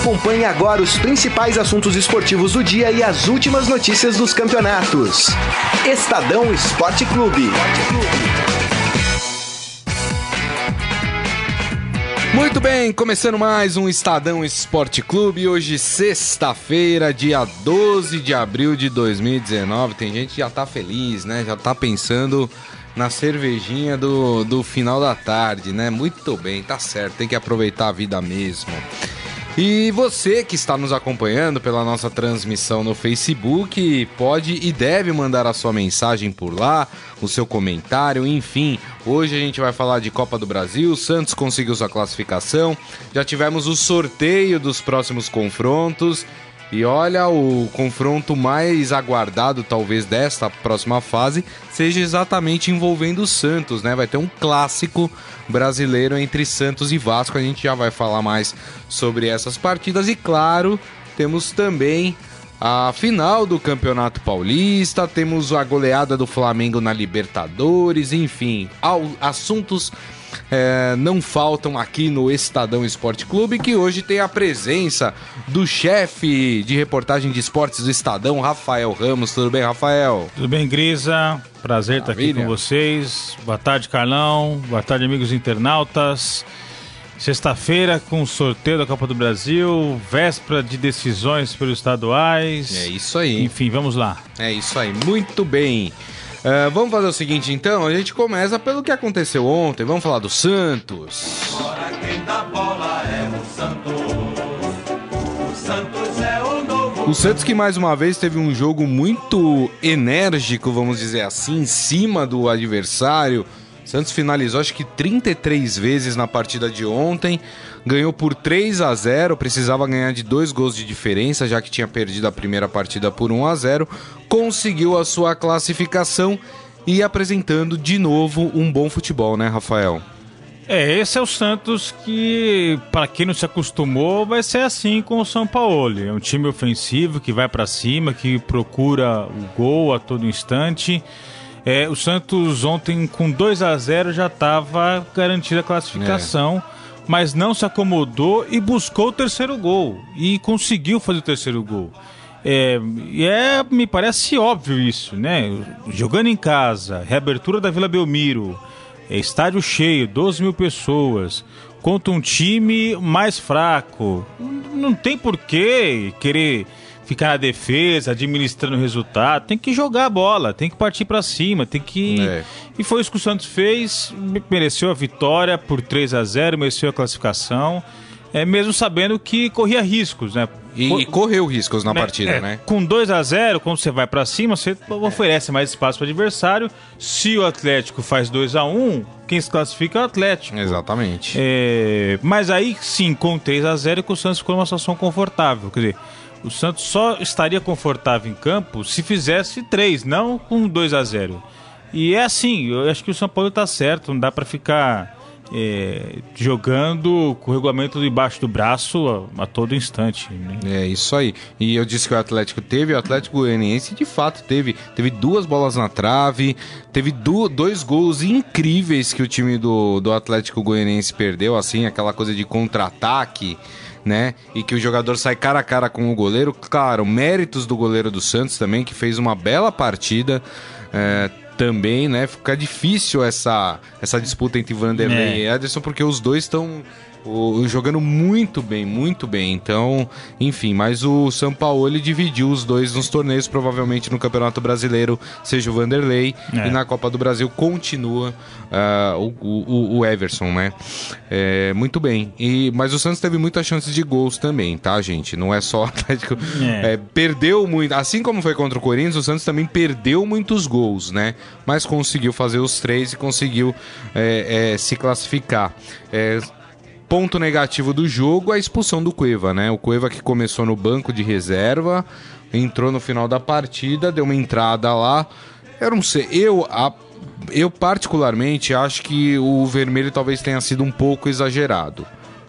Acompanhe agora os principais assuntos esportivos do dia e as últimas notícias dos campeonatos. Estadão Esporte Clube. Muito bem, começando mais um Estadão Esporte Clube. Hoje, sexta-feira, dia 12 de abril de 2019. Tem gente que já tá feliz, né? Já tá pensando na cervejinha do, do final da tarde, né? Muito bem, tá certo, tem que aproveitar a vida mesmo. E você que está nos acompanhando pela nossa transmissão no Facebook, pode e deve mandar a sua mensagem por lá, o seu comentário, enfim. Hoje a gente vai falar de Copa do Brasil, Santos conseguiu sua classificação, já tivemos o sorteio dos próximos confrontos e olha, o confronto mais aguardado, talvez, desta próxima fase, seja exatamente envolvendo o Santos, né? Vai ter um clássico brasileiro entre Santos e Vasco. A gente já vai falar mais sobre essas partidas. E claro, temos também a final do Campeonato Paulista, temos a goleada do Flamengo na Libertadores, enfim, assuntos é, não faltam aqui no Estadão Esporte Clube, que hoje tem a presença do chefe de reportagem de esportes do Estadão, Rafael Ramos. Tudo bem, Rafael? Tudo bem, Grisa? Prazer Maravilha. estar aqui com vocês. Boa tarde, Carlão. Boa tarde, amigos internautas. Sexta-feira com o sorteio da Copa do Brasil, véspera de decisões pelos estaduais. É isso aí. Enfim, vamos lá. É isso aí, muito bem. Uh, vamos fazer o seguinte então, a gente começa pelo que aconteceu ontem, vamos falar do Santos. Agora quem dá bola é o Santos. O Santos é o novo. O Santos que mais uma vez teve um jogo muito enérgico, vamos dizer assim, em cima do adversário. Santos finalizou acho que 33 vezes na partida de ontem ganhou por 3 a 0, precisava ganhar de dois gols de diferença, já que tinha perdido a primeira partida por 1 a 0, conseguiu a sua classificação e apresentando de novo um bom futebol, né, Rafael? É, esse é o Santos que, para quem não se acostumou, vai ser assim com o São Paulo. É um time ofensivo que vai para cima, que procura o gol a todo instante. É, o Santos ontem com 2 a 0 já estava garantida a classificação. É mas não se acomodou e buscou o terceiro gol. E conseguiu fazer o terceiro gol. É, e é, me parece óbvio isso, né? Jogando em casa, reabertura da Vila Belmiro, é, estádio cheio, 12 mil pessoas, contra um time mais fraco. Não tem por que querer ficar na defesa, administrando o resultado. Tem que jogar a bola, tem que partir para cima, tem que. É. E foi isso que o Santos fez, mereceu a vitória por 3 a 0 mereceu a classificação. É, mesmo sabendo que corria riscos, né? E, e correu riscos na né, partida, é, né? Com 2 a 0 quando você vai para cima, você oferece mais espaço para o adversário. Se o Atlético faz 2 a 1 quem se classifica é o Atlético. Exatamente. É, mas aí sim, com 3 a 0 o Santos ficou numa situação confortável. Quer dizer, o Santos só estaria confortável em campo se fizesse três, não com 2 a 0 E é assim, eu acho que o São Paulo está certo, não dá para ficar é, jogando com o regulamento debaixo do braço a, a todo instante. Né? É isso aí. E eu disse que o Atlético teve, o Atlético Goianiense de fato teve. Teve duas bolas na trave, teve do, dois gols incríveis que o time do, do Atlético Goianiense perdeu, assim, aquela coisa de contra-ataque né? E que o jogador sai cara a cara com o goleiro. Claro, méritos do goleiro do Santos também, que fez uma bela partida. É, também, né? Fica difícil essa, essa disputa entre Vanderlei é. e Ederson, porque os dois estão o, jogando muito bem, muito bem. Então, enfim, mas o São Paulo ele dividiu os dois nos torneios, provavelmente no Campeonato Brasileiro seja o Vanderlei é. e na Copa do Brasil continua uh, o, o, o, Everson, né? É, muito bem. E, mas o Santos teve muitas chances de gols também, tá, gente? Não é só Atlético. É. É, perdeu muito. Assim como foi contra o Corinthians, o Santos também perdeu muitos gols, né? Mas conseguiu fazer os três e conseguiu é, é, se classificar. É, ponto negativo do jogo, a expulsão do Cueva, né? O Cueva que começou no banco de reserva, entrou no final da partida, deu uma entrada lá. Eu não sei, eu, a, eu particularmente acho que o vermelho talvez tenha sido um pouco exagerado.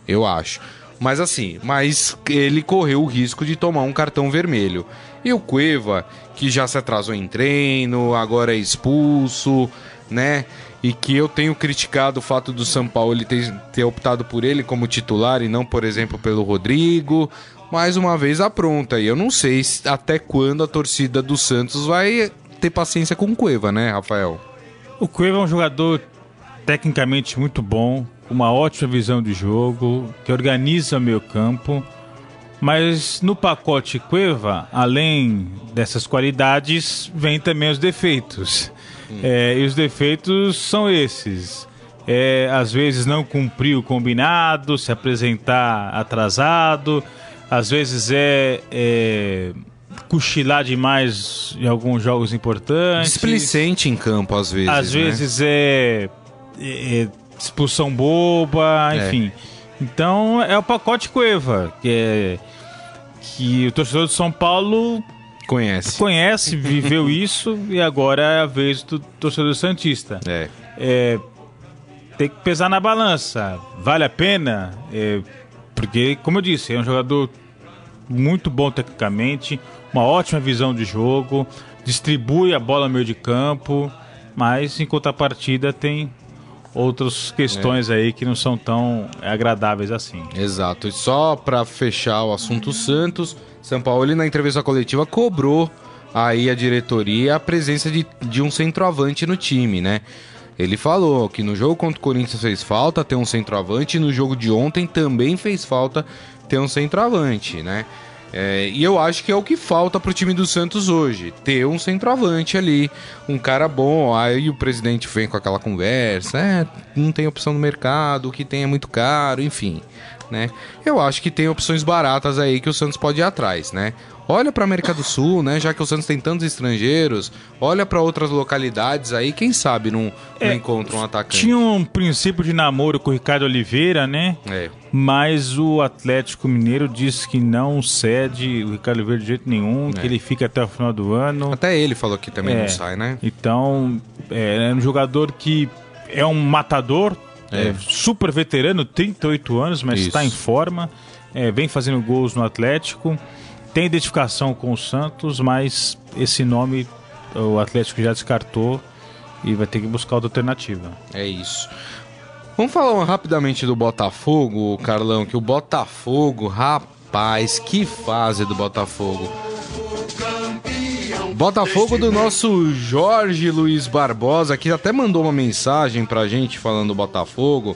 Eu acho. Mas assim, mas ele correu o risco de tomar um cartão vermelho. E o Cueva, que já se atrasou em treino, agora é expulso, né? E que eu tenho criticado o fato do São Paulo ele ter, ter optado por ele como titular e não, por exemplo, pelo Rodrigo. Mais uma vez apronta. E eu não sei até quando a torcida do Santos vai ter paciência com o Cueva, né, Rafael? O Cueva é um jogador tecnicamente muito bom, com uma ótima visão de jogo, que organiza o meio campo. Mas no pacote Cueva, além dessas qualidades, vem também os defeitos. É, e os defeitos são esses. É, às vezes não cumprir o combinado, se apresentar atrasado, às vezes é, é cochilar demais em alguns jogos importantes. Displicente em campo, às vezes. Às né? vezes é, é, expulsão boba, É. enfim. Então é o pacote Cueva, que é que o torcedor de São Paulo Conhece. conhece, viveu isso e agora é a vez do torcedor santista. É. É, tem que pesar na balança. Vale a pena? É, porque, como eu disse, é um jogador muito bom tecnicamente, uma ótima visão de jogo, distribui a bola no meio de campo, mas em contrapartida tem outras questões aí que não são tão agradáveis assim. Exato. E só pra fechar o assunto Santos, São Paulo na entrevista coletiva cobrou aí a diretoria a presença de, de um centroavante no time, né? Ele falou que no jogo contra o Corinthians fez falta ter um centroavante e no jogo de ontem também fez falta ter um centroavante, né? É, e eu acho que é o que falta pro time do Santos hoje, ter um centroavante ali, um cara bom. Aí o presidente vem com aquela conversa, é, não tem opção no mercado, o que tem é muito caro, enfim, né? Eu acho que tem opções baratas aí que o Santos pode ir atrás, né? Olha para América do Sul, né? Já que o Santos tem tantos estrangeiros, olha para outras localidades aí, quem sabe não, não É, encontra um atacante. Tinha um princípio de namoro com o Ricardo Oliveira, né? É. Mas o Atlético Mineiro disse que não cede o Ricardo Oliveira de jeito nenhum, É. que ele fica até o final do ano. Até ele falou que também É. não sai, né? Então, é, é um jogador que é um matador, É. é super veterano, 38 anos, mas está em forma, é, vem fazendo gols no Atlético, tem identificação com o Santos, mas esse nome o Atlético já descartou e vai ter que buscar outra alternativa. É isso. Vamos falar rapidamente do Botafogo, Carlão, que o Botafogo, rapaz, que fase do Botafogo. Botafogo do nosso Jorge Luiz Barbosa, que até mandou uma mensagem pra gente falando do Botafogo.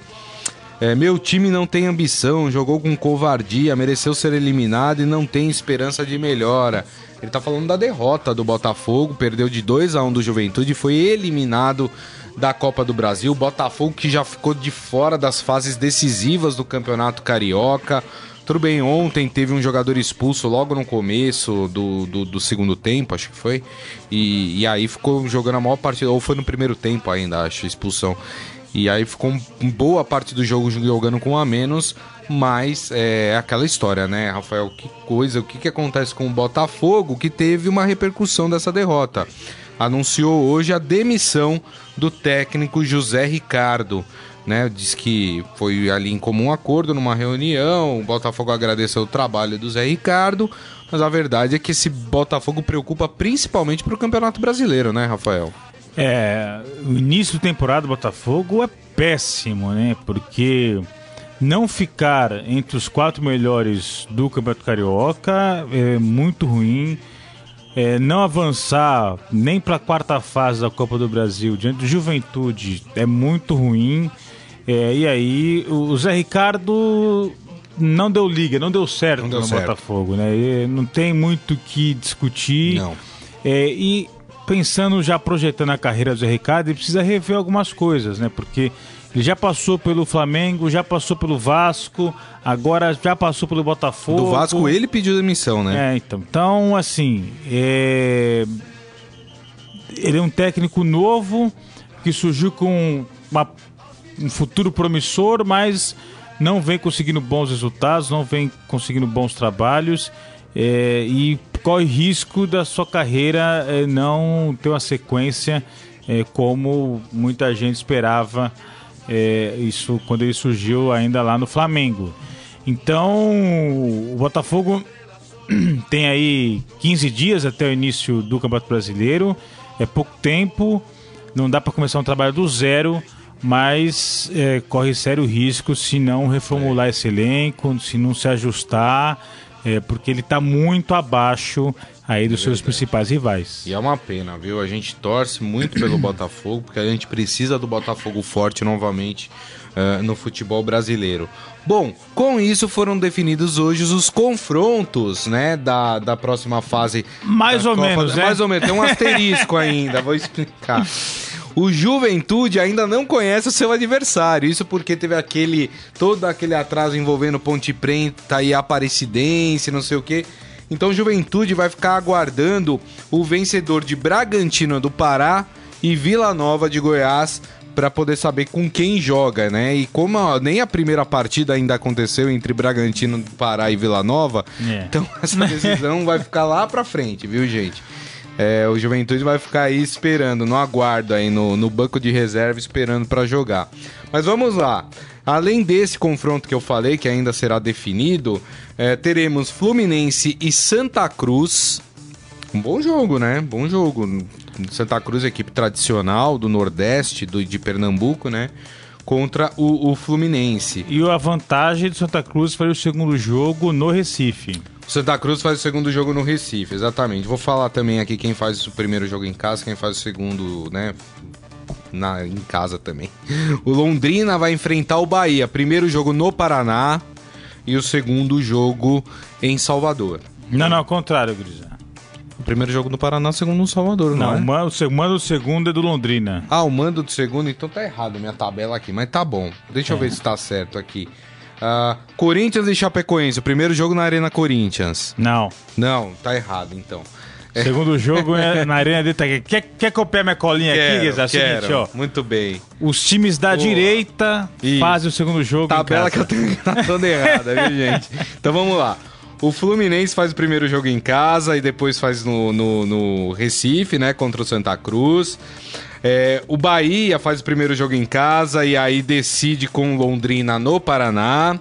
É, meu time não tem ambição, jogou com covardia, mereceu ser eliminado e não tem esperança de melhora. Ele tá falando da derrota do Botafogo, perdeu de 2 a 1 do Juventude, foi eliminado da Copa do Brasil. Botafogo que já ficou de fora das fases decisivas do Campeonato Carioca. Tudo bem, ontem teve um jogador expulso logo no começo do, do, do segundo tempo, acho que foi. E, e aí ficou jogando a maior partida, ou foi no primeiro tempo ainda, acho, expulsão. E aí ficou boa parte do jogo jogando com um a menos, mas é aquela história, né, Rafael? Que coisa, o que, que acontece com o Botafogo que teve uma repercussão dessa derrota? Anunciou hoje a demissão do técnico José Ricardo. Né, diz que foi ali em comum acordo numa reunião. O Botafogo agradeceu o trabalho do Zé Ricardo, mas a verdade é que esse Botafogo preocupa principalmente para o Campeonato Brasileiro, né, Rafael? É, o início da temporada do Botafogo é péssimo, né? Porque não ficar entre os quatro melhores do Campeonato Carioca é muito ruim. É, não avançar nem para a quarta fase da Copa do Brasil diante do Juventude é muito ruim. É, e aí o Zé Ricardo não deu liga, não deu certo Não deu no certo. Botafogo, né? E não tem muito o que discutir. Não. É, e pensando já projetando a carreira do Zé Ricardo, ele precisa rever algumas coisas, né? Porque ele já passou pelo Flamengo, já passou pelo Vasco, agora já passou pelo Botafogo. Do Vasco ele pediu demissão, né? É, então. Então, assim, é... ele é um técnico novo que surgiu com uma- um futuro promissor, mas não vem conseguindo bons resultados, não vem conseguindo bons trabalhos é, e corre risco da sua carreira é, não ter uma sequência é, como muita gente esperava. é, isso quando ele surgiu ainda lá no Flamengo. Então, o Botafogo tem aí 15 dias até o início do Campeonato Brasileiro, é pouco tempo. não dá para começar um trabalho do zero, mas é, corre sério risco se não reformular esse elenco, se não se ajustar, é, porque ele está muito abaixo aí dos seus principais rivais. E é uma pena, viu? A gente torce muito pelo Botafogo, porque a gente precisa do Botafogo forte novamente uh, no futebol brasileiro. Bom, com isso foram definidos hoje os confrontos, né, da, da próxima fase. Mais ou Copa, menos, né? Mais ou menos, tem um asterisco ainda, vou explicar. O Juventude ainda não conhece o seu adversário. Isso porque teve aquele todo aquele atraso envolvendo Ponte Preta e Aparecidense, não sei o quê. Então o Juventude vai ficar aguardando o vencedor de Bragantino do Pará e Vila Nova de Goiás para poder saber com quem joga, né? E como a, nem a primeira partida ainda aconteceu entre Bragantino do Pará e Vila Nova, É. então essa decisão vai ficar lá para frente, viu, gente? É, o Juventude vai ficar aí esperando, no aguardo aí no, no banco de reserva, esperando para jogar. Mas vamos lá. Além desse confronto que eu falei, que ainda será definido, é, teremos Fluminense e Santa Cruz. Um bom jogo, né? Bom jogo. Santa Cruz, equipe tradicional do Nordeste, do, de Pernambuco, né? Contra o, o Fluminense. E a vantagem do Santa Cruz foi o segundo jogo no Recife. O Santa Cruz faz o segundo jogo no Recife, exatamente. Vou falar também aqui quem faz o primeiro jogo em casa, quem faz o segundo, né? Na, em casa também. O Londrina vai enfrentar o Bahia. Primeiro jogo no Paraná e o segundo jogo em Salvador. Não, não, ao contrário, Grisa. O primeiro jogo no Paraná, o segundo no Salvador, não, Não, é? o mando, o seg- mando do segundo é do Londrina. Ah, o mando do segundo, então tá errado minha tabela aqui, mas tá bom. Deixa eu ver se tá certo aqui. Ah, Corinthians e Chapecoense, o primeiro jogo na Arena Corinthians. Não. Não, tá errado então. Segundo jogo é na Arena de Itaquera. Quer, quer que eu pegue minha colinha aqui, Grisa? É o seguinte, quero. ó. Muito bem. Os times da Boa. direita Isso. fazem o segundo jogo. Tabela que eu tenho tá toda errada, viu, gente? Então vamos lá. O Fluminense faz o primeiro jogo em casa e depois faz no, no, no Recife, né? Contra o Santa Cruz. É, o Bahia faz o primeiro jogo em casa e aí decide com Londrina no Paraná.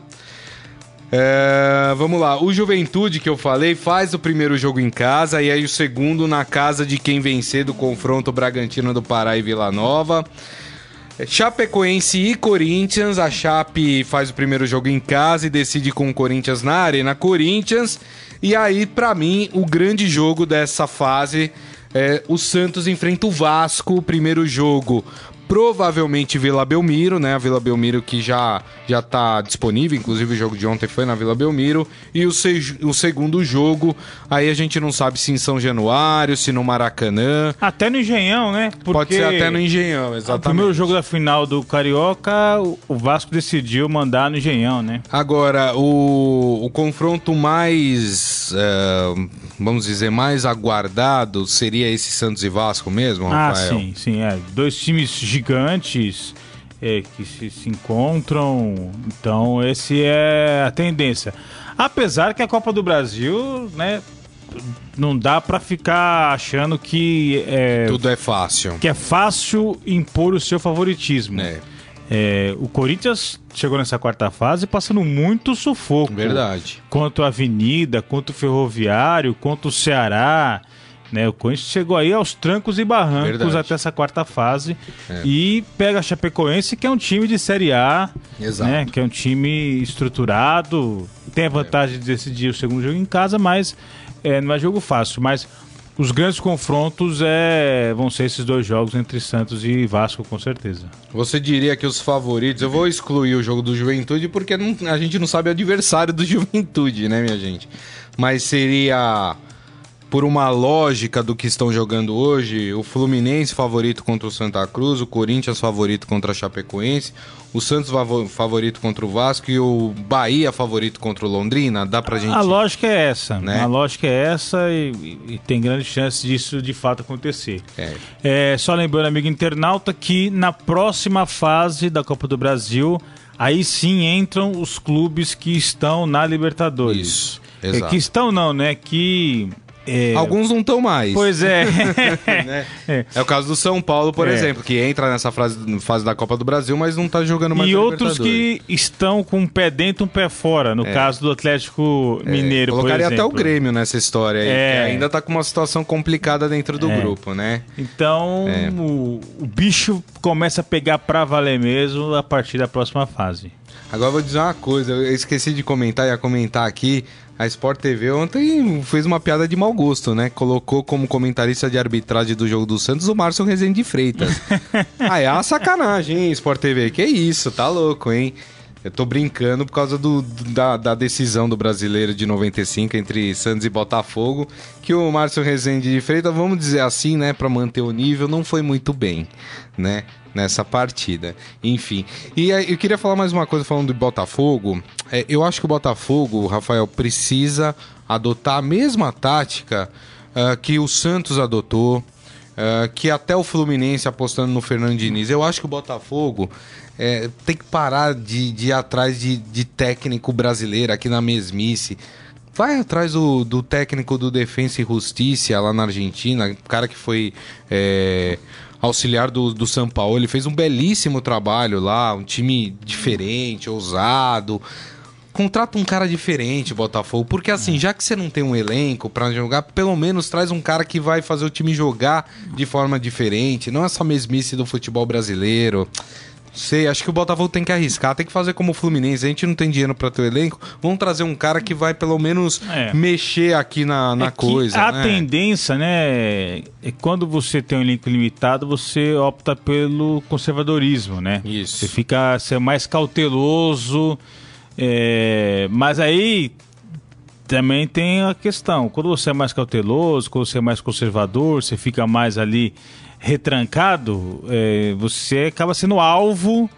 É, vamos lá, o Juventude que eu falei faz o primeiro jogo em casa e aí o segundo na casa de quem vencer do confronto Bragantino do Pará e Vila Nova. Chapecoense e Corinthians. A Chape faz o primeiro jogo em casa e decide com o Corinthians na Arena Corinthians. E aí, pra mim, o grande jogo dessa fase é o Santos enfrenta o Vasco. O primeiro jogo, provavelmente Vila Belmiro, né? A Vila Belmiro que já, já tá disponível. Inclusive, o jogo de ontem foi na Vila Belmiro. E o, se- o segundo jogo, aí a gente não sabe se em São Januário, se no Maracanã. Até no Engenhão, né? Porque Pode ser até no Engenhão, O exatamente. primeiro jogo da final do Carioca, o- o Vasco decidiu mandar no Engenhão, né? Agora, o, o confronto mais, é, vamos dizer, mais aguardado seria esse Santos e Vasco mesmo, Ah, Rafael? sim, sim. É. Dois times gigantes é, que se, se encontram. Então, esse é a tendência. Apesar que a Copa do Brasil, né? Não dá pra ficar achando que é, Tudo é fácil. que é fácil impor o seu favoritismo. É, É, o Corinthians chegou nessa quarta fase passando muito sufoco. verdade. Quanto a Avenida, quanto o Ferroviário, quanto o Ceará. Né? O Corinthians chegou aí aos trancos e barrancos Verdade. até essa quarta fase. É. E pega a Chapecoense, que é um time de Série A, Exato. né? que é um time estruturado. Tem a vantagem de decidir o segundo jogo em casa, mas é, não é jogo fácil. Mas os grandes confrontos é, vão ser esses dois jogos entre Santos e Vasco, com certeza. Você diria que os favoritos. Eu vou excluir o jogo do Juventude porque não- a gente não sabe o adversário do Juventude, né, minha gente? Mas seria. Por uma lógica do que estão jogando hoje, o Fluminense favorito contra o Santa Cruz, o Corinthians favorito contra a Chapecoense, o Santos favo- favorito contra o Vasco e o Bahia favorito contra o Londrina. Dá pra gente. A lógica é essa, Né? A lógica é essa e, e- tem grande chance disso de fato acontecer. É. É, só lembrando, amigo internauta, que na próxima fase da Copa do Brasil, aí sim entram os clubes que estão na Libertadores. Isso, É, exato. que estão não, né? Que É... Alguns não estão mais. Pois é. né? é. é. o caso do São Paulo, por é. exemplo, que entra nessa fase, fase da Copa do Brasil, mas não está jogando mais E outros que estão com um pé dentro e um pé fora, no é. caso do Atlético é, Mineiro, Colocaria até o Grêmio nessa história aí, que ainda está com uma situação complicada dentro do grupo, né? Então, o, o bicho começa a pegar para valer mesmo a partir da próxima fase. Agora vou dizer uma coisa, eu esqueci de comentar, ia comentar aqui. A Sport TV ontem fez uma piada de mau gosto, né? Colocou como comentarista de arbitragem do jogo do Santos o Márcio Rezende de Freitas. ah, é uma sacanagem, hein, Sport TV? Que isso, tá louco, hein? Eu tô brincando por causa do, da, da, decisão do brasileiro de 95 entre Santos e Botafogo, que o Márcio Rezende de Freitas, vamos dizer assim, né, para manter o nível, não foi muito bem, né, nessa partida. Enfim. E eu queria falar mais uma coisa falando do Botafogo. É, eu acho que o Botafogo, Rafael, precisa adotar a mesma tática uh, que o Santos adotou. Uh, que até o Fluminense apostando no Fernando Diniz. Eu acho que o Botafogo é, tem que parar de, de ir atrás de, de técnico brasileiro aqui na mesmice. Vai atrás do, do técnico do Defensa e Justiça lá na Argentina, cara que foi é, auxiliar do, do São Paulo. Ele fez um belíssimo trabalho lá, um time diferente, ousado contrata um cara diferente, Botafogo, porque assim, já que você não tem um elenco para jogar, pelo menos traz um cara que vai fazer o time jogar de forma diferente, não é essa mesmice do futebol brasileiro. Sei, acho que o Botafogo tem que arriscar, tem que fazer como o Fluminense. A gente não tem dinheiro para ter elenco. Vamos trazer um cara que vai pelo menos é. mexer aqui na, na é coisa. A né? tendência, né, é quando você tem um elenco limitado, você opta pelo conservadorismo, né? Isso. Você fica ser mais cauteloso. É, mas aí também tem a questão, quando você é mais cauteloso, quando você é mais conservador, você fica mais ali retrancado, é, você acaba sendo alvo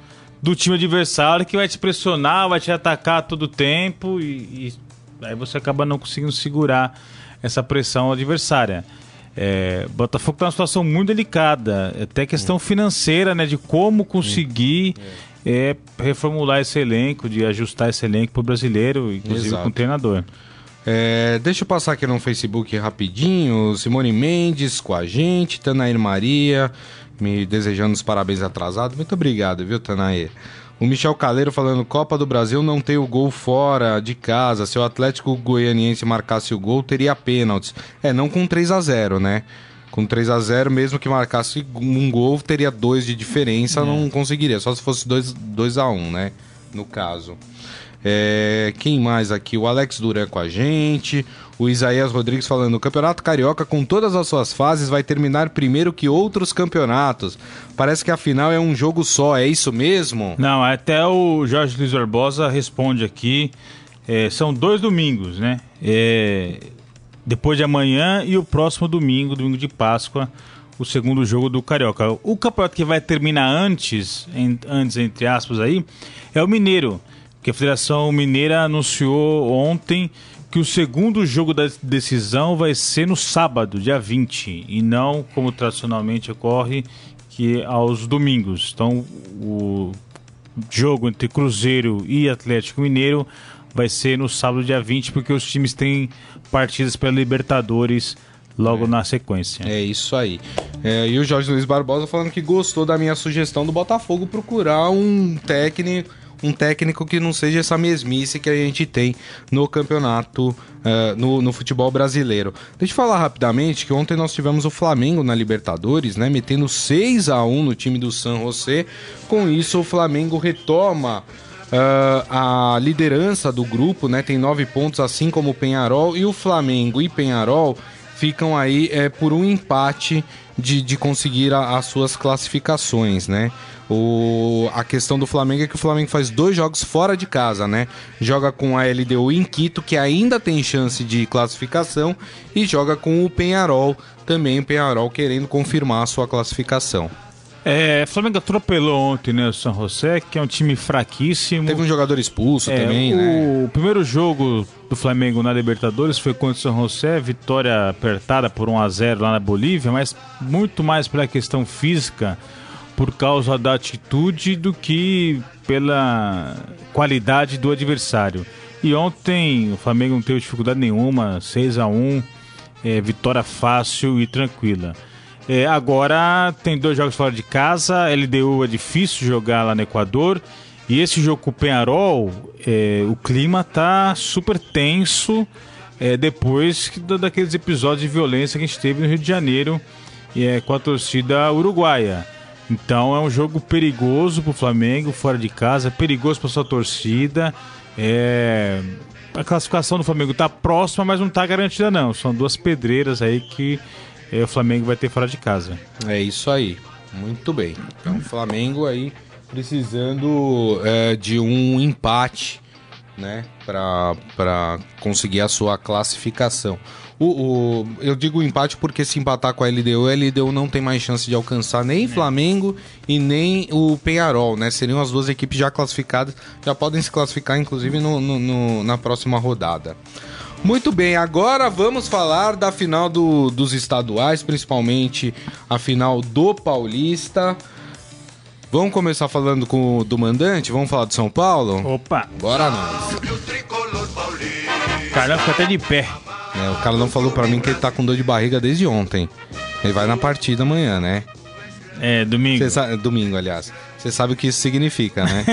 do time adversário que vai te pressionar, vai te atacar todo tempo e, e aí você acaba não conseguindo segurar essa pressão adversária. É, Botafogo está numa situação muito delicada, até questão financeira, né, de como conseguir é, reformular esse elenco, de ajustar esse elenco para o brasileiro, inclusive Exato. com o treinador. É, deixa eu passar aqui no Facebook rapidinho. Simone Mendes com a gente, Tanair Maria, me desejando os parabéns atrasados. Muito obrigado, viu, Tanair? O Michel Caleiro falando: Copa do Brasil não tem o gol fora de casa. Se o Atlético Goianiense marcasse o gol, teria pênaltis. É, não com 3 a 0 né? Com 3 a 0 mesmo que marcasse um gol, teria dois de diferença, é. não conseguiria. Só se fosse 2, 2 a 1 né? No caso. É, quem mais aqui? O Alex Duran com a gente. O Isaías Rodrigues falando: o Campeonato Carioca, com todas as suas fases, vai terminar primeiro que outros campeonatos. Parece que a final é um jogo só, é isso mesmo? Não, até o Jorge Luiz Barbosa responde aqui. É, são dois domingos, né? É, depois de amanhã e o próximo domingo, domingo de Páscoa, o segundo jogo do Carioca. O campeonato que vai terminar antes, em, antes entre aspas aí, é o Mineiro que a Federação Mineira anunciou ontem que o segundo jogo da decisão vai ser no sábado, dia 20, e não como tradicionalmente ocorre, que aos domingos. Então, o jogo entre Cruzeiro e Atlético Mineiro vai ser no sábado, dia 20, porque os times têm partidas pela Libertadores logo é. na sequência. É isso aí. É, e o Jorge Luiz Barbosa falando que gostou da minha sugestão do Botafogo procurar um técnico um técnico que não seja essa mesmice que a gente tem no campeonato, uh, no, no futebol brasileiro. Deixa eu falar rapidamente que ontem nós tivemos o Flamengo na Libertadores, né? Metendo 6 a 1 no time do San José. Com isso, o Flamengo retoma Uh, a liderança do grupo, né? Tem nove pontos, assim como o Penharol. E o Flamengo e Penharol ficam aí é, por um empate de, de conseguir a, as suas classificações, né? O, a questão do Flamengo é que o Flamengo faz dois jogos fora de casa, né? Joga com a LDU em Quito, que ainda tem chance de classificação, e joga com o Penharol, também o Penharol querendo confirmar a sua classificação. É, o Flamengo atropelou ontem, né, o São José, que é um time fraquíssimo. Teve um jogador expulso é, também, o, né? O primeiro jogo do Flamengo na Libertadores foi contra o São José, vitória apertada por 1 a 0 lá na Bolívia, mas muito mais pela questão física por causa da atitude do que pela qualidade do adversário. E ontem o Flamengo não teve dificuldade nenhuma, 6 a 1 é, vitória fácil e tranquila. É, agora tem dois jogos fora de casa, LDU é difícil jogar lá no Equador. E esse jogo com o Penharol, é, o clima tá super tenso é, depois daqueles episódios de violência que a gente teve no Rio de Janeiro é, com a torcida uruguaia. Então é um jogo perigoso para o Flamengo, fora de casa, perigoso para sua torcida. É... A classificação do Flamengo está próxima, mas não está garantida não. São duas pedreiras aí que é, o Flamengo vai ter fora de casa. É isso aí. Muito bem. Então o Flamengo aí precisando é, de um empate, né, para conseguir a sua classificação. O, o, eu digo empate porque se empatar com a LDU, a LDU não tem mais chance de alcançar nem é. Flamengo e nem o Penharol, né? Seriam as duas equipes já classificadas, já podem se classificar, inclusive, no, no, no na próxima rodada. Muito bem, agora vamos falar da final do, dos estaduais, principalmente a final do Paulista. Vamos começar falando com o do mandante? Vamos falar do São Paulo? Opa! Bora nós! Caramba, fica até de pé. É, o cara não falou para mim que ele tá com dor de barriga desde ontem. Ele vai na partida amanhã, né? É, domingo. Sabe, domingo, aliás. Você sabe o que isso significa, né?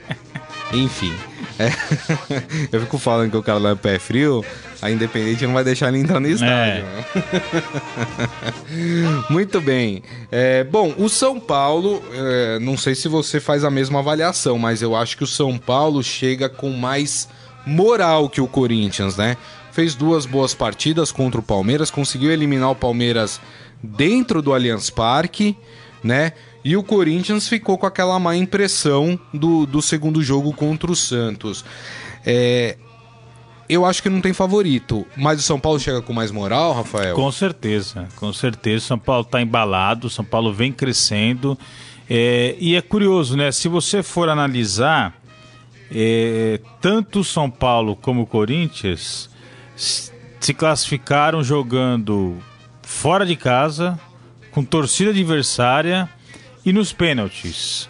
Enfim. É. Eu fico falando que o cara lá é pé frio, a Independente não vai deixar ele entrar no estádio. É. Muito bem. É, bom, o São Paulo, é, não sei se você faz a mesma avaliação, mas eu acho que o São Paulo chega com mais moral que o Corinthians, né? Fez duas boas partidas contra o Palmeiras, conseguiu eliminar o Palmeiras dentro do Allianz Parque, né? E o Corinthians ficou com aquela má impressão do, do segundo jogo contra o Santos. É, eu acho que não tem favorito, mas o São Paulo chega com mais moral, Rafael? Com certeza, com certeza. O São Paulo está embalado, o São Paulo vem crescendo. É, e é curioso, né? Se você for analisar, é, tanto o São Paulo como o Corinthians se classificaram jogando fora de casa, com torcida adversária e nos pênaltis.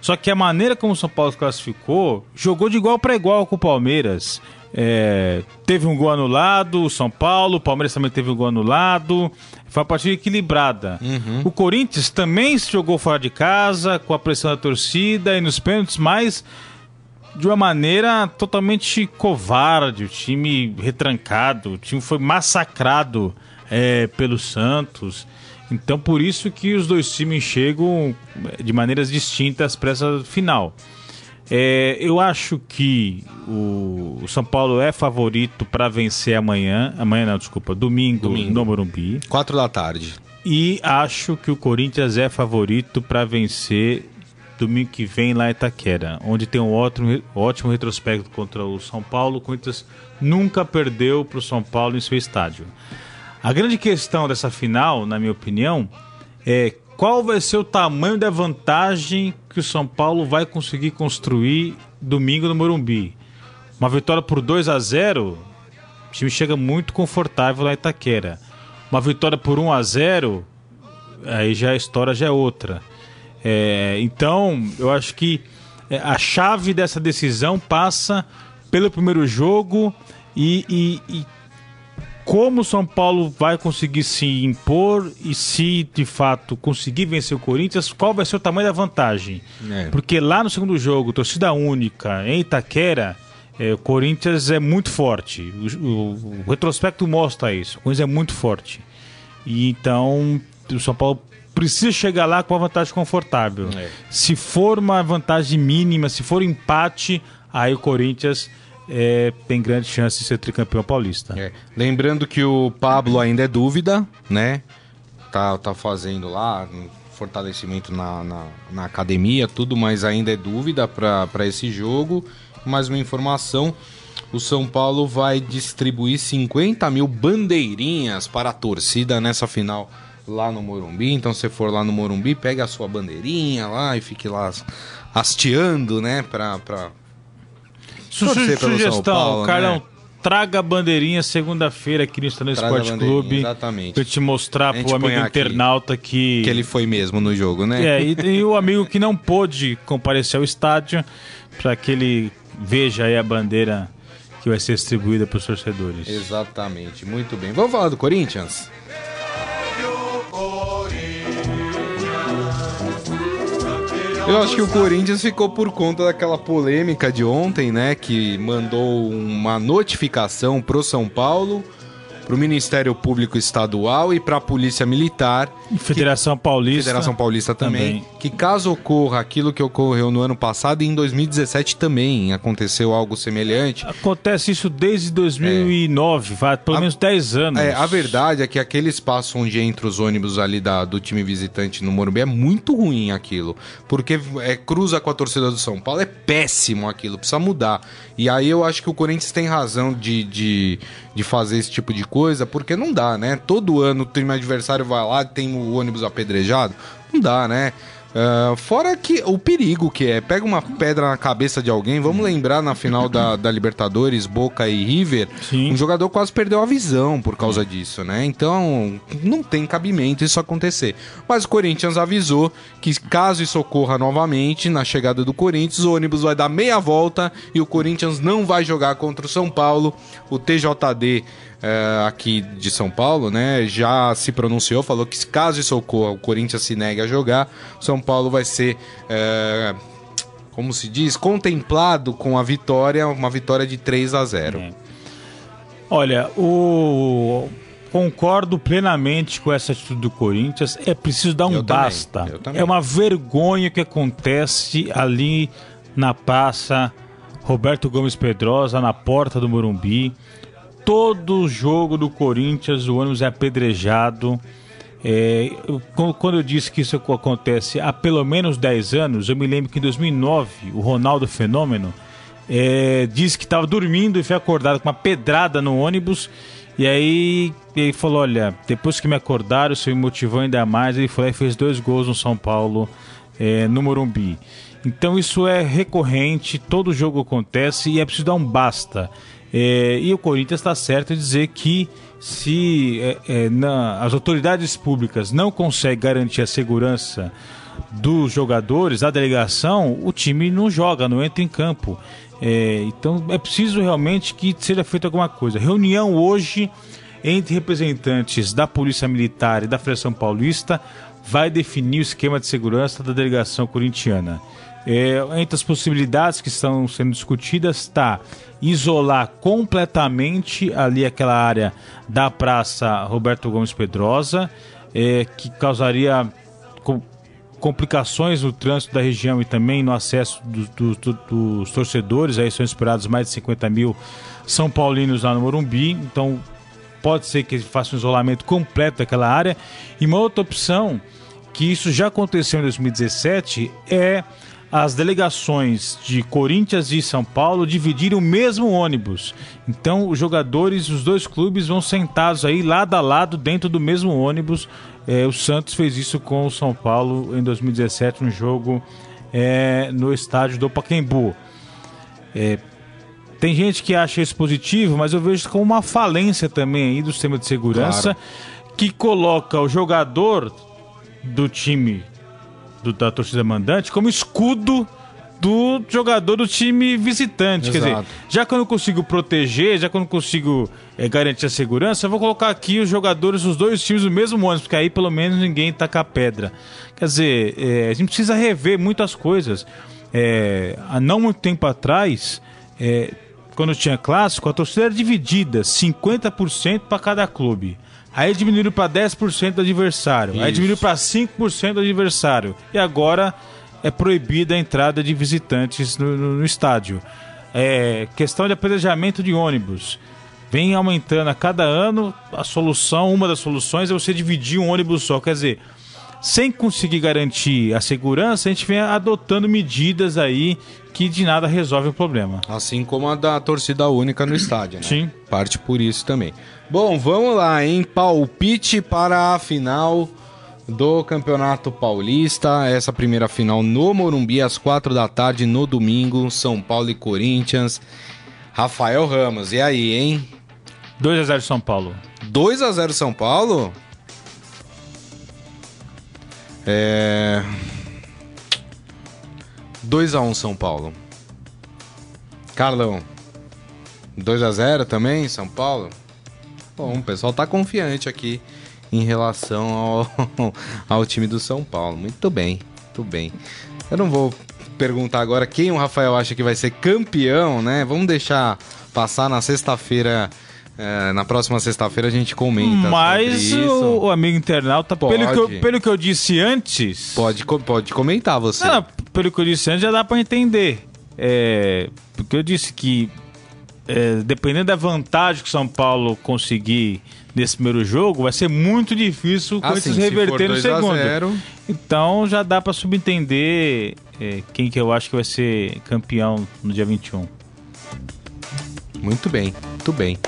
Só que a maneira como o São Paulo se classificou, jogou de igual para igual com o Palmeiras. É, teve um gol anulado, o São Paulo, o Palmeiras também teve um gol anulado. Foi uma partida equilibrada. Uhum. O Corinthians também se jogou fora de casa, com a pressão da torcida e nos pênaltis, mas de uma maneira totalmente covarde, o time retrancado, o time foi massacrado é, pelo Santos. Então por isso que os dois times chegam é, de maneiras distintas para essa final. É, eu acho que o, o, São Paulo é favorito para vencer amanhã. Amanhã não, desculpa, domingo, domingo. no Morumbi. Quatro da tarde. E acho que o Corinthians é favorito para vencer domingo que vem lá em Itaquera, onde tem um ótimo, ótimo retrospecto contra o São Paulo. O Corinthians nunca perdeu para o São Paulo em seu estádio. A grande questão dessa final, na minha opinião, é qual vai ser o tamanho da vantagem que o São Paulo vai conseguir construir domingo no Morumbi. Uma vitória por 2 a 0 o time chega muito confortável lá Itaquera. Uma vitória por 1 a 0 aí já a história já é outra. É, então, eu acho que é, a chave dessa decisão passa pelo primeiro jogo e, e, e como o São Paulo vai conseguir se impor e se de fato conseguir vencer o Corinthians, qual vai ser o tamanho da vantagem? É. Porque lá no segundo jogo, torcida única em Itaquera, é, o Corinthians é muito forte. O, o, o, retrospecto mostra isso. O Corinthians é muito forte. E então o São Paulo precisa chegar lá com uma vantagem confortável. É. Se for uma vantagem mínima, se for empate, aí o Corinthians é, tem grande chance de ser tricampeão paulista. É. Lembrando que o Pablo ainda é dúvida, né? Tá, tá fazendo lá fortalecimento na, na, na academia, tudo, mas ainda é dúvida para esse jogo. Mais uma informação: o São Paulo vai distribuir 50 mil bandeirinhas para a torcida nessa final lá no Morumbi. Então, se for lá no Morumbi, pega a sua bandeirinha lá e fique lá hasteando, né? Pra, pra Su sugestão, Paulo, Carlão, né? traga a bandeirinha segunda-feira aqui no Estado Esporte Clube. Exatamente. Pra te mostrar pro amigo internauta que. Que ele foi mesmo no jogo, né? É, e, e o amigo que não pôde comparecer ao estádio, para que ele veja aí a bandeira que que vai ser distribuída para os torcedores. Exatamente, muito bem. Vamos falar do Corinthians? Eu acho que o Corinthians ficou por conta daquela polêmica de ontem, né? Que mandou uma notificação pro São Paulo para o Ministério Público Estadual e para a Polícia Militar. E Federação que, Paulista. Federação Paulista também, também, Que caso ocorra aquilo que ocorreu no ano passado, e em 2017 também aconteceu algo semelhante. Acontece isso desde 2009, é. faz pelo a, menos 10 anos. É, a verdade é que aquele espaço onde entra os ônibus ali da, do time visitante no Morumbi é muito ruim aquilo. Porque é, cruza com a torcida do São Paulo, é péssimo aquilo, precisa mudar. E aí eu acho que o Corinthians tem razão de, de, de fazer esse tipo de coisa, porque não dá, né? Todo ano o time adversário vai lá, tem o ônibus apedrejado. Não dá, né? Uh, fora que o perigo que é, pega uma pedra na cabeça de alguém, vamos lembrar na final da, da Libertadores, Boca e River, Sim. um jogador quase perdeu a visão por causa disso, né? Então não tem cabimento isso acontecer. Mas o Corinthians avisou que caso isso ocorra novamente, na chegada do Corinthians, o ônibus vai dar meia volta e o Corinthians não vai jogar contra o São Paulo. O TJD é, aqui de São Paulo, né, já se pronunciou, falou que caso isso ocorra, o Corinthians se negue a jogar, São Paulo vai ser, é, como se diz, contemplado com a vitória, uma vitória de 3 a 0. É. Olha, o concordo plenamente com essa atitude do Corinthians. É preciso dar um eu basta. Também, é uma vergonha que acontece ali na praça Roberto Gomes Pedrosa, na porta do Morumbi todo jogo do Corinthians o ônibus é apedrejado. É, quando eu disse que isso acontece há pelo menos 10 anos, eu me lembro que em 2009 o Ronaldo Fenômeno é, disse que estava dormindo e foi acordado com uma pedrada no ônibus. E aí ele falou: Olha, depois que me acordaram, isso me motivou ainda mais. Ele lá e fez dois gols no São Paulo, é, no Morumbi. Então isso é recorrente, todo jogo acontece e é preciso dar um basta. É, e o Corinthians está certo em dizer que se é, é, na, as autoridades públicas não conseguem garantir a segurança dos jogadores, da delegação, o time não joga, não entra em campo. É, então é preciso realmente que seja feita alguma coisa. Reunião hoje entre representantes da Polícia Militar e da Federação Paulista vai definir o esquema de segurança da delegação corintiana. É, entre as possibilidades que estão sendo discutidas está isolar completamente ali aquela área da Praça Roberto Gomes Pedrosa, é, que causaria com, complicações no trânsito da região e também no acesso do, do, do, dos torcedores. Aí são esperados mais de 50 mil São Paulinos lá no Morumbi, então pode ser que faça um isolamento completo daquela área. E uma outra opção, que isso já aconteceu em 2017, é as delegações de Corinthians e São Paulo dividirem o mesmo ônibus. Então, os jogadores, os dois clubes vão sentados aí lado a lado dentro do mesmo ônibus. É, o Santos fez isso com o São Paulo em 2017 no jogo é, no estádio do Pacaembu. É, tem gente que acha isso positivo, mas eu vejo como uma falência também aí do sistema de segurança claro. que coloca o jogador do time do, da torcida mandante como escudo do jogador do time visitante. Exato. Quer dizer, já que eu não consigo proteger, já que eu não consigo é, garantir a segurança, eu vou colocar aqui os jogadores dos dois times no mesmo ônibus, porque aí pelo menos ninguém taca a pedra. Quer dizer, é, a gente precisa rever muitas coisas. É, há não muito tempo atrás, é, quando tinha clássico, a torcida era dividida, 50% para cada clube. Aí diminuíram para 10% do adversário. Isso. Aí diminuíram para 5% do adversário. E agora é proibida a entrada de visitantes no, no, no estádio. É, questão de apedrejamento de ônibus. Vem aumentando a cada ano. A solução, uma das soluções é você dividir um ônibus só. Quer dizer, sem conseguir garantir a segurança, a gente vem adotando medidas aí que de nada resolvem o problema. Assim como a da torcida única no estádio, né? Sim. Parte por isso também. Bom, vamos lá, hein? Palpite para a final do Campeonato Paulista. Essa primeira final no Morumbi, às quatro da tarde, no domingo. São Paulo e Corinthians. Rafael Ramos, e aí, hein? 2x0 São Paulo. 2x0 São Paulo? É. 2x1 São Paulo. Carlão. 2 a 0 também, São Paulo? Bom, o pessoal tá confiante aqui em relação ao, ao time do São Paulo. Muito bem, muito bem. Eu não vou perguntar agora quem o Rafael acha que vai ser campeão, né? Vamos deixar passar na sexta-feira. É, na próxima sexta-feira a gente comenta. Mas o, o, amigo internauta, pelo que, eu, pelo que eu disse antes. Pode, pode comentar você. Não, pelo que eu disse antes, já dá para entender. É, porque eu disse que, é, dependendo da vantagem que o São Paulo conseguir nesse primeiro jogo, vai ser muito difícil com esses reverter no segundo. Então já dá para subentender é, quem que eu acho que vai ser campeão no dia 21. Muito bem, muito bem.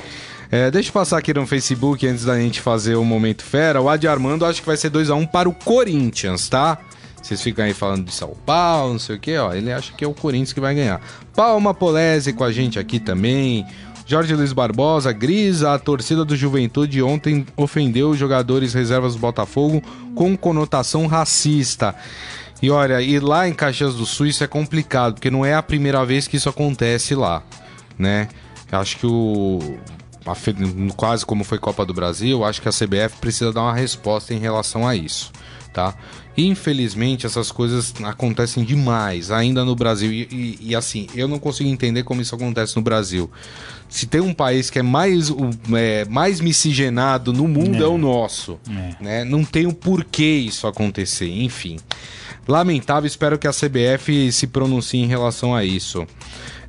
É, deixa eu passar aqui no Facebook antes da gente fazer o Momento Fera. O Adi Armando acho que vai ser 2x1 um para o Corinthians, tá? Vocês ficam aí falando de São Paulo, não sei o que, ó. Ele acha que é o Corinthians que vai ganhar. Palma Polese com a gente aqui também. Jorge Luiz Barbosa, Grisa, a torcida do Juventude ontem ofendeu os jogadores reservas do Botafogo com conotação racista. E olha, e lá em Caxias do Sul isso é complicado, porque não é a primeira vez que isso acontece lá, né? Acho que o quase como foi Copa do Brasil, acho que a CBF precisa dar uma resposta em relação a isso, tá? Infelizmente essas coisas acontecem demais ainda no Brasil e, e, e assim eu não consigo entender como isso acontece no Brasil. Se tem um país que é mais, é, mais miscigenado no mundo é, é o nosso, é. né? Não tem o porquê isso acontecer, enfim. Lamentável, espero que a CBF se pronuncie em relação a isso.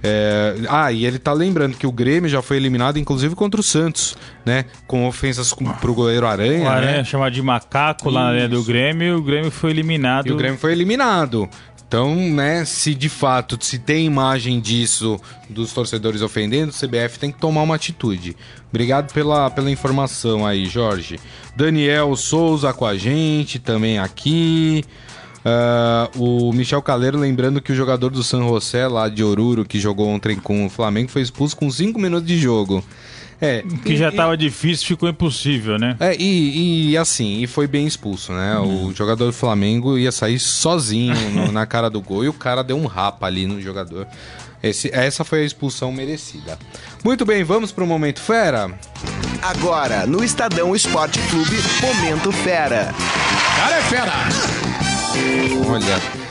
É... Ah, e ele tá lembrando que o Grêmio já foi eliminado, inclusive contra o Santos, né? Com ofensas com, pro goleiro Aranha. O Aranha né? chamado de macaco lá na área do Grêmio e o Grêmio foi eliminado. E o Grêmio foi eliminado. Então, né, se de fato se tem imagem disso dos torcedores ofendendo, o CBF tem que tomar uma atitude. Obrigado pela, pela informação aí, Jorge. Daniel Souza com a gente também aqui. Uh, o Michel Caleiro lembrando que o jogador do San José, lá de Oruro, que jogou ontem com o Flamengo, foi expulso com 5 minutos de jogo. É, que e, já estava difícil, ficou impossível, né? É, e, e assim, e foi bem expulso, né? Hum. O jogador do Flamengo ia sair sozinho no, na cara do gol e o cara deu um rapa ali no jogador. Esse, essa foi a expulsão merecida. Muito bem, vamos para o Momento Fera? Agora, no Estadão Esporte Clube, Momento Fera. Cara é fera! Olha.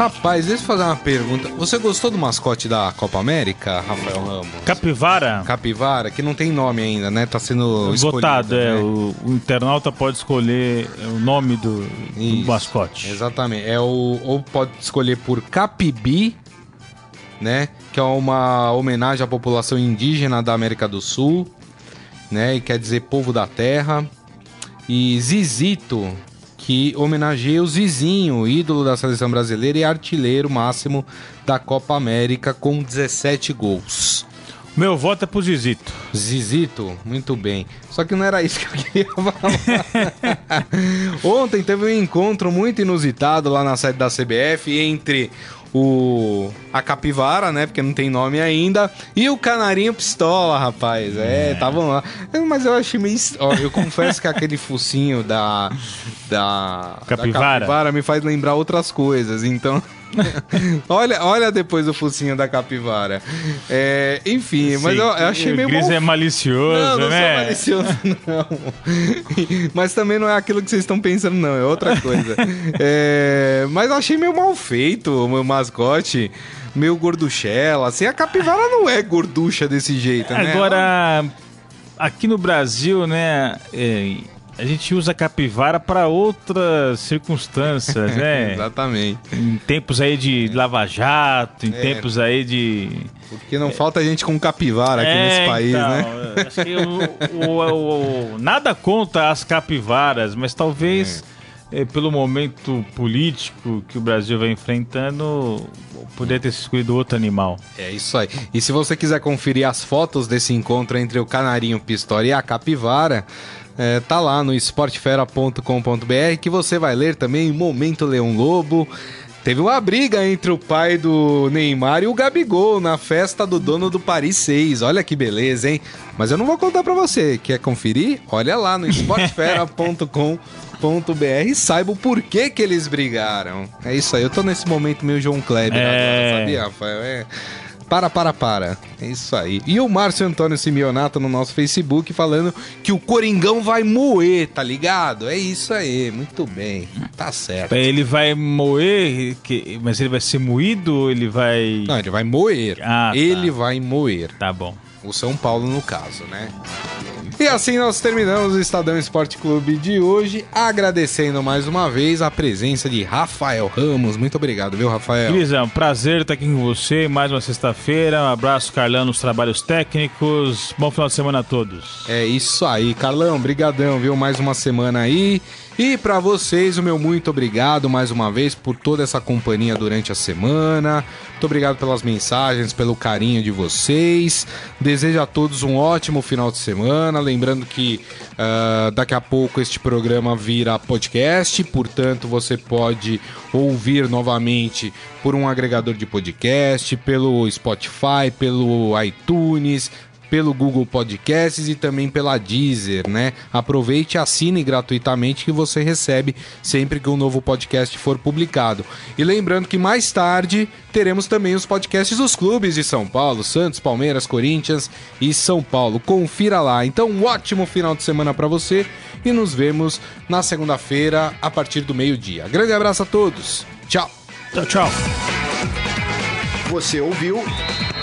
Rapaz, deixa eu fazer uma pergunta. Você gostou do mascote da Copa América, Rafael Ramos? Capivara? Capivara, que não tem nome ainda, né? Tá sendo Votado, é. Né? O, o, internauta pode escolher o nome do, do mascote. Exatamente. É o, ou pode escolher por Capibi, né? Que é uma homenagem à população indígena da América do Sul, né? E quer dizer povo da terra. E Zizito, que homenageia o Zizinho, ídolo da seleção brasileira e artilheiro máximo da Copa América com 17 gols. Meu voto é pro Zizito. Zizito, muito bem. Só que não era isso que eu queria falar. Ontem teve um encontro muito inusitado lá na sede da CBF entre o a capivara, né? Porque não tem nome ainda. E o canarinho pistola, rapaz. É, estavam é. lá. Mas eu achei meio. Ó, eu confesso que aquele focinho da. Da capivara. da capivara me faz lembrar outras coisas. Então. olha, olha depois o focinho da capivara. É, enfim, Sim, mas eu, eu, achei meio. O Gris mal... é malicioso, não, não né? Não, malicioso, não. mas também não é aquilo que vocês estão pensando, não. É outra coisa. é, mas eu achei meio mal feito o meu mascote. Meio gorduchela. Assim, a capivara não é gorducha desse jeito, né? Agora, aqui no Brasil, né? É a gente usa capivara para outras circunstâncias, né? Exatamente. Em tempos aí de lava-jato, em é. tempos aí de. Porque não é. falta gente com capivara aqui é, nesse país, então, né? Acho que o, o, o, nada contra as capivaras, mas talvez. É, pelo momento político que o Brasil vai enfrentando, poderia ter escolhido outro animal. É isso aí. E se você quiser conferir as fotos desse encontro entre o canarinho pistola e a capivara, é, tá lá no esportefera.com.br que você vai ler também Momento Leão Lobo. Teve uma briga entre o pai do Neymar e o Gabigol na festa do dono do Paris 6. Olha que beleza, hein? Mas eu não vou contar para você. Quer conferir? Olha lá no esportefera.com.br e saiba o porquê que eles brigaram. É isso aí. Eu tô nesse momento meio João Kleber é... agora, sabia, Rafael? É Para, para, para. É isso aí. E o Márcio Antônio Simeonato no nosso Facebook falando que o Coringão vai moer, tá ligado? É isso aí, muito bem. Tá certo. Ele vai moer, que- mas ele vai ser moído ou ele vai. Não, ele vai moer. Ah, tá. Ele vai moer. Tá bom. O São Paulo, no caso, né? E assim nós terminamos o Estadão Esporte Clube de hoje, agradecendo mais uma vez a presença de Rafael Ramos. Muito obrigado, viu, Rafael? Luizão, prazer estar aqui com você. Mais uma sexta-feira. Um abraço, Carlão, nos trabalhos técnicos. Bom final de semana a todos. É isso aí, Carlão, brigadão, viu? Mais uma semana aí. E pra vocês, o meu muito obrigado mais uma vez por toda essa companhia durante a semana. Muito obrigado pelas mensagens, pelo carinho de vocês. Desejo a todos um ótimo final de semana. Lembrando que ah, daqui a pouco este programa vira podcast, portanto você pode ouvir novamente por um agregador de podcast, pelo Spotify, pelo iTunes, pelo Google Podcasts e também pela Deezer, né? Aproveite e assine gratuitamente que você recebe sempre que um novo podcast for publicado. E lembrando que mais tarde teremos também os podcasts dos clubes de São Paulo, Santos, Palmeiras, Corinthians e São Paulo. Confira lá. Então, um ótimo final de semana para você e nos vemos na segunda-feira a partir do meio-dia. Grande abraço a todos. Tchau. Tchau, tchau. Você ouviu